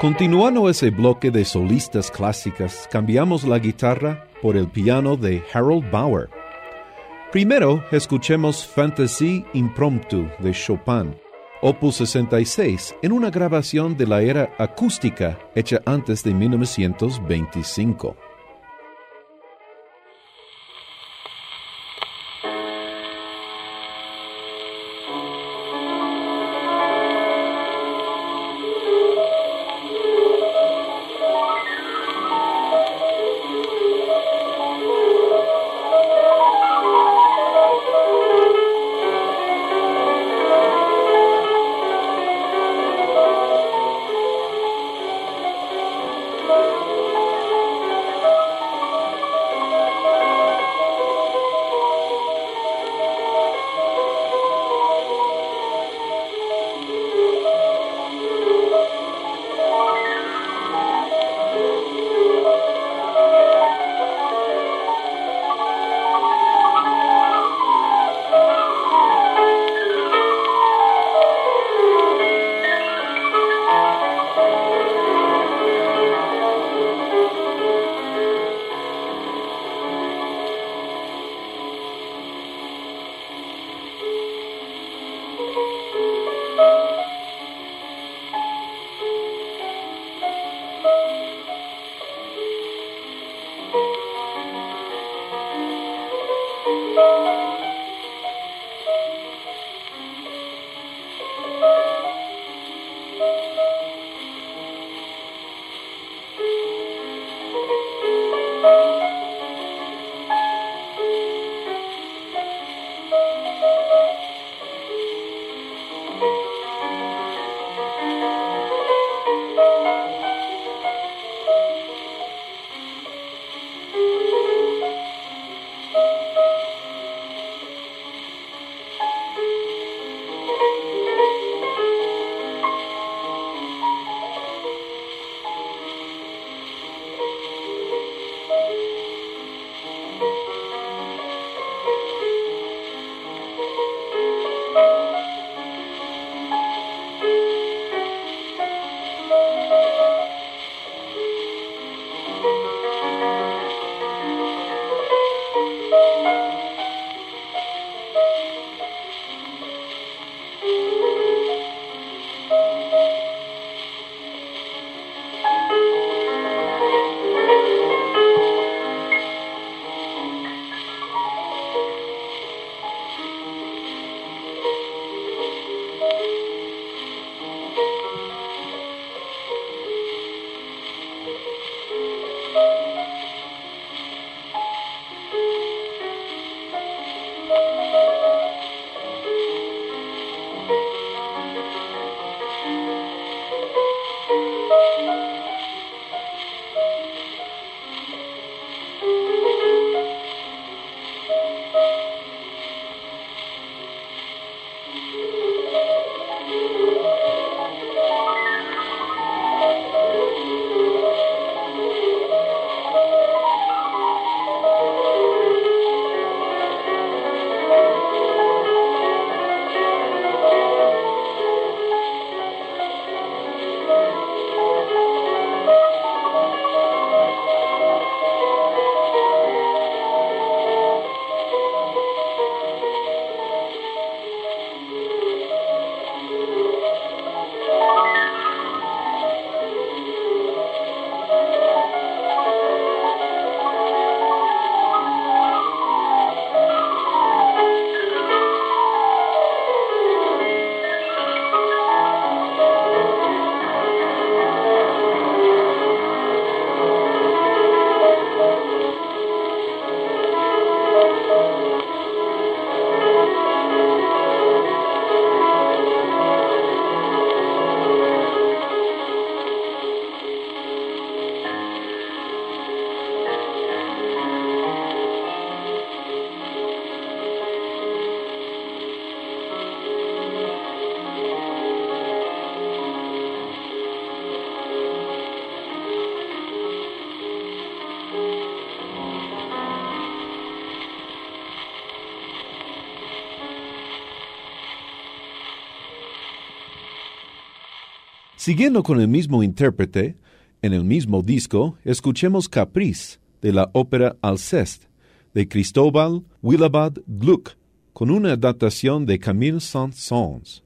Continuando ese bloque de solistas clásicas, cambiamos la guitarra por el piano de Harold Bauer. Primero, escuchemos Fantasy Impromptu de Chopin, opus 66, en una grabación de la era acústica hecha antes de 1925. Siguiendo con el mismo intérprete, en el mismo disco, escuchemos Caprice de la ópera Alceste de Cristóbal Willabad Gluck, con una adaptación de Camille Saint-Saëns.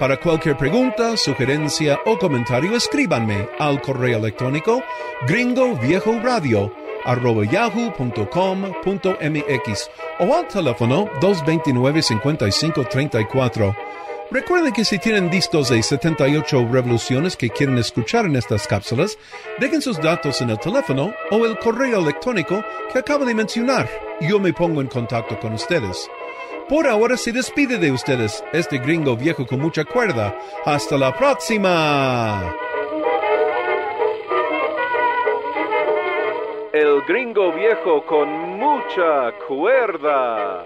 Para cualquier pregunta, sugerencia o comentario, escríbanme al correo electrónico gringoviejoradio.yahoo.com.mx o al teléfono 229-5534. Recuerden que si tienen discos de 78 revoluciones que quieren escuchar en estas cápsulas, dejen sus datos en el teléfono o el correo electrónico que acabo de mencionar. Yo me pongo en contacto con ustedes. Por ahora se despide de ustedes este gringo viejo con mucha cuerda. Hasta la próxima. El gringo viejo con mucha cuerda.